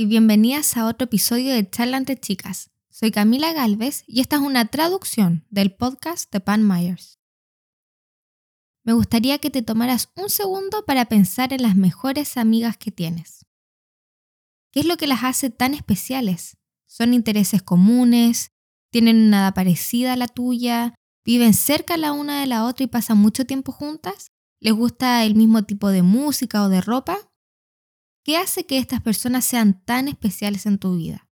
y bienvenidas a otro episodio de Charla entre Chicas. Soy Camila Galvez y esta es una traducción del podcast de Pan Myers. Me gustaría que te tomaras un segundo para pensar en las mejores amigas que tienes. ¿Qué es lo que las hace tan especiales? ¿Son intereses comunes? ¿Tienen una edad parecida a la tuya? ¿Viven cerca la una de la otra y pasan mucho tiempo juntas? ¿Les gusta el mismo tipo de música o de ropa? ¿Qué hace que estas personas sean tan especiales en tu vida?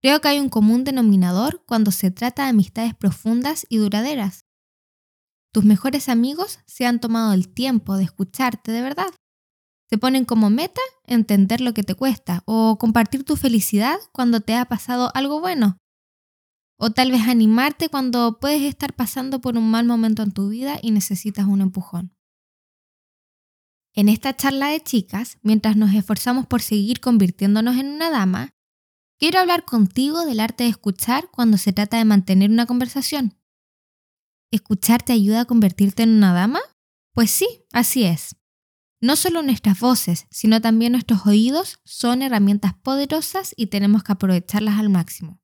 Creo que hay un común denominador cuando se trata de amistades profundas y duraderas. Tus mejores amigos se han tomado el tiempo de escucharte de verdad. Se ponen como meta entender lo que te cuesta o compartir tu felicidad cuando te ha pasado algo bueno. O tal vez animarte cuando puedes estar pasando por un mal momento en tu vida y necesitas un empujón. En esta charla de chicas, mientras nos esforzamos por seguir convirtiéndonos en una dama, quiero hablar contigo del arte de escuchar cuando se trata de mantener una conversación. ¿Escuchar te ayuda a convertirte en una dama? Pues sí, así es. No solo nuestras voces, sino también nuestros oídos son herramientas poderosas y tenemos que aprovecharlas al máximo.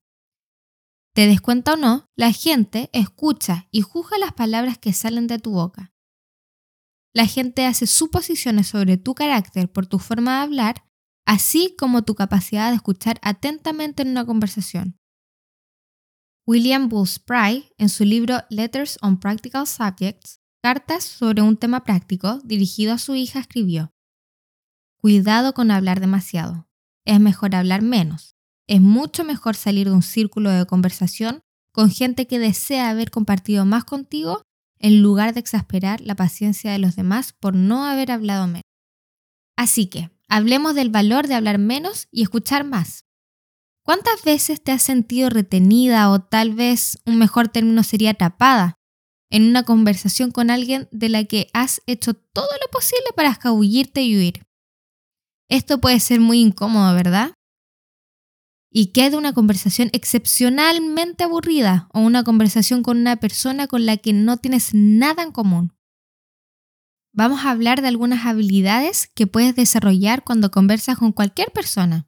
Te des cuenta o no, la gente escucha y juzga las palabras que salen de tu boca. La gente hace suposiciones sobre tu carácter por tu forma de hablar, así como tu capacidad de escuchar atentamente en una conversación. William Bulls Pry, en su libro Letters on Practical Subjects, Cartas sobre un tema práctico, dirigido a su hija, escribió, Cuidado con hablar demasiado. Es mejor hablar menos. Es mucho mejor salir de un círculo de conversación con gente que desea haber compartido más contigo en lugar de exasperar la paciencia de los demás por no haber hablado menos. Así que, hablemos del valor de hablar menos y escuchar más. ¿Cuántas veces te has sentido retenida o tal vez un mejor término sería atrapada en una conversación con alguien de la que has hecho todo lo posible para escabullirte y huir? Esto puede ser muy incómodo, ¿verdad? Y quede una conversación excepcionalmente aburrida o una conversación con una persona con la que no tienes nada en común. Vamos a hablar de algunas habilidades que puedes desarrollar cuando conversas con cualquier persona.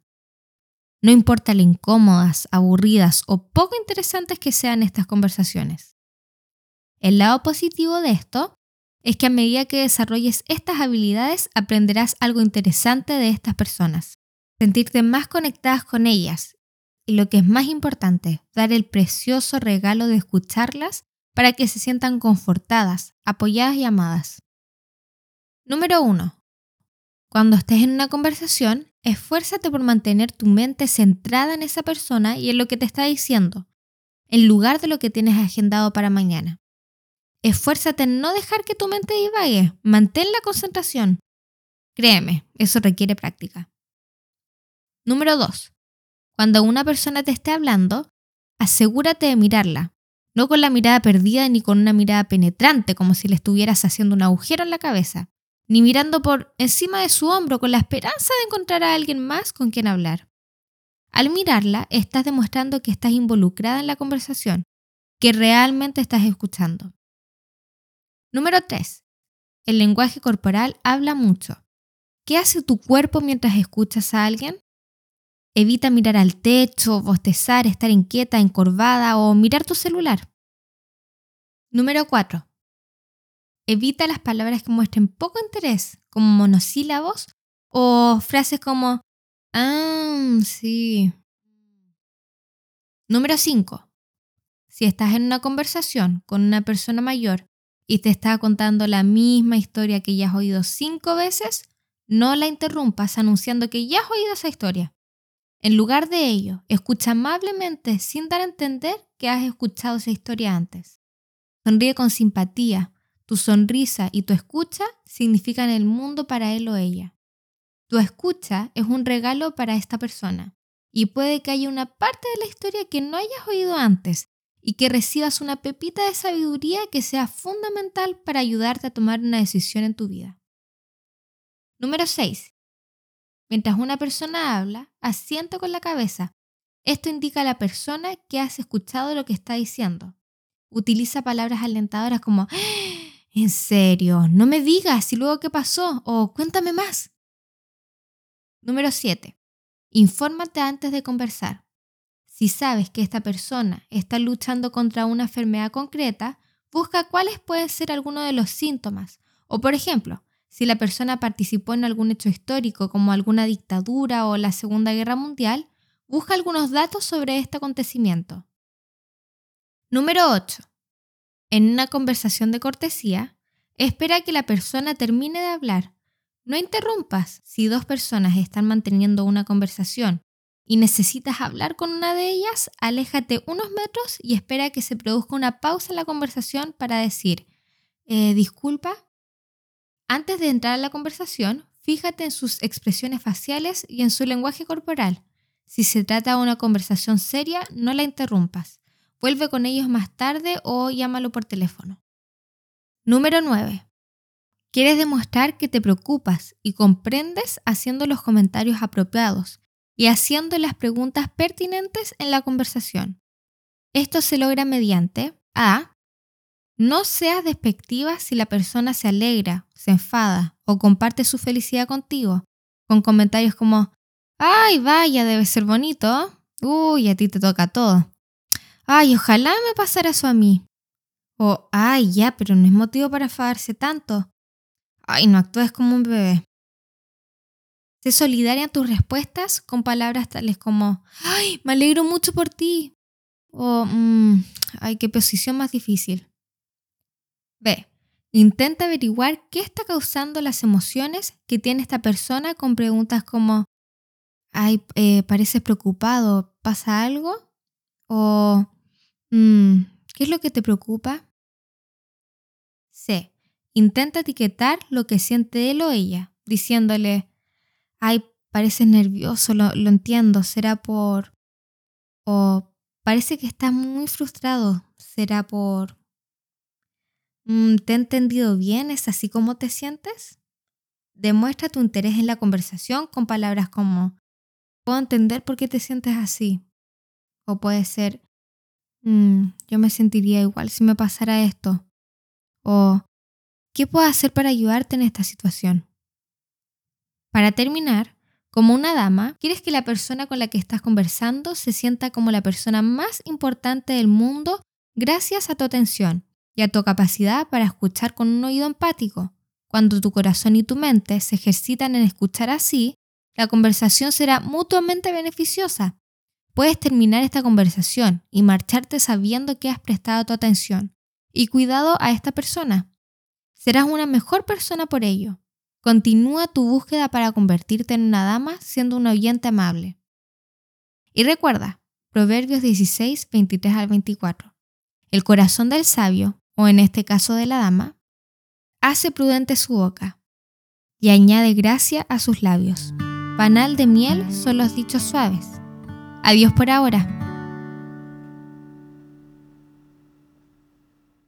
No importa lo incómodas, aburridas o poco interesantes que sean estas conversaciones. El lado positivo de esto es que a medida que desarrolles estas habilidades aprenderás algo interesante de estas personas sentirte más conectadas con ellas y lo que es más importante, dar el precioso regalo de escucharlas para que se sientan confortadas, apoyadas y amadas. Número 1. Cuando estés en una conversación, esfuérzate por mantener tu mente centrada en esa persona y en lo que te está diciendo, en lugar de lo que tienes agendado para mañana. Esfuérzate en no dejar que tu mente divague, mantén la concentración. Créeme, eso requiere práctica. Número 2. Cuando una persona te esté hablando, asegúrate de mirarla, no con la mirada perdida ni con una mirada penetrante como si le estuvieras haciendo un agujero en la cabeza, ni mirando por encima de su hombro con la esperanza de encontrar a alguien más con quien hablar. Al mirarla, estás demostrando que estás involucrada en la conversación, que realmente estás escuchando. Número 3. El lenguaje corporal habla mucho. ¿Qué hace tu cuerpo mientras escuchas a alguien? Evita mirar al techo, bostezar, estar inquieta, encorvada o mirar tu celular. Número 4. Evita las palabras que muestren poco interés, como monosílabos o frases como Ah, sí. Número 5. Si estás en una conversación con una persona mayor y te está contando la misma historia que ya has oído cinco veces, no la interrumpas anunciando que ya has oído esa historia. En lugar de ello, escucha amablemente sin dar a entender que has escuchado esa historia antes. Sonríe con simpatía. Tu sonrisa y tu escucha significan el mundo para él o ella. Tu escucha es un regalo para esta persona y puede que haya una parte de la historia que no hayas oído antes y que recibas una pepita de sabiduría que sea fundamental para ayudarte a tomar una decisión en tu vida. Número 6. Mientras una persona habla, asiento con la cabeza. Esto indica a la persona que has escuchado lo que está diciendo. Utiliza palabras alentadoras como ¡Ah! ¿En serio? No me digas y luego qué pasó o cuéntame más. Número 7. Infórmate antes de conversar. Si sabes que esta persona está luchando contra una enfermedad concreta, busca cuáles pueden ser algunos de los síntomas. O por ejemplo, si la persona participó en algún hecho histórico como alguna dictadura o la Segunda Guerra Mundial, busca algunos datos sobre este acontecimiento. Número 8. En una conversación de cortesía, espera que la persona termine de hablar. No interrumpas. Si dos personas están manteniendo una conversación y necesitas hablar con una de ellas, aléjate unos metros y espera que se produzca una pausa en la conversación para decir, eh, disculpa. Antes de entrar a la conversación, fíjate en sus expresiones faciales y en su lenguaje corporal. Si se trata de una conversación seria, no la interrumpas. Vuelve con ellos más tarde o llámalo por teléfono. Número 9. Quieres demostrar que te preocupas y comprendes haciendo los comentarios apropiados y haciendo las preguntas pertinentes en la conversación. Esto se logra mediante A. No seas despectiva si la persona se alegra, se enfada o comparte su felicidad contigo, con comentarios como, ay, vaya, debe ser bonito. Uy, a ti te toca todo. Ay, ojalá me pasara eso a mí. O, ay, ya, pero no es motivo para enfadarse tanto. Ay, no actúes como un bebé. Sé solidaria en tus respuestas con palabras tales como, ay, me alegro mucho por ti. O, mmm, ay, qué posición más difícil. B. Intenta averiguar qué está causando las emociones que tiene esta persona con preguntas como, ay, eh, pareces preocupado, ¿pasa algo? O, Mm, ¿Qué es lo que te preocupa? C. Intenta etiquetar lo que siente él o ella, diciéndole, ay, pareces nervioso, lo, entiendo, será por... o parece que estás muy frustrado, será por... Mm, ¿Te he entendido bien? ¿Es así como te sientes? Demuestra tu interés en la conversación con palabras como, puedo entender por qué te sientes así. O puede ser, Mm, yo me sentiría igual si me pasara esto. O, ¿qué puedo hacer para ayudarte en esta situación? Para terminar, como una dama, quieres que la persona con la que estás conversando se sienta como la persona más importante del mundo gracias a tu atención y a tu capacidad para escuchar con un oído empático. Cuando tu corazón y tu mente se ejercitan en escuchar así, la conversación será mutuamente beneficiosa Puedes terminar esta conversación y marcharte sabiendo que has prestado tu atención y cuidado a esta persona. Serás una mejor persona por ello. Continúa tu búsqueda para convertirte en una dama siendo un oyente amable. Y recuerda, Proverbios 16, 23 al 24. El corazón del sabio, o en este caso de la dama, hace prudente su boca y añade gracia a sus labios. Panal de miel son los dichos suaves Adiós por ahora.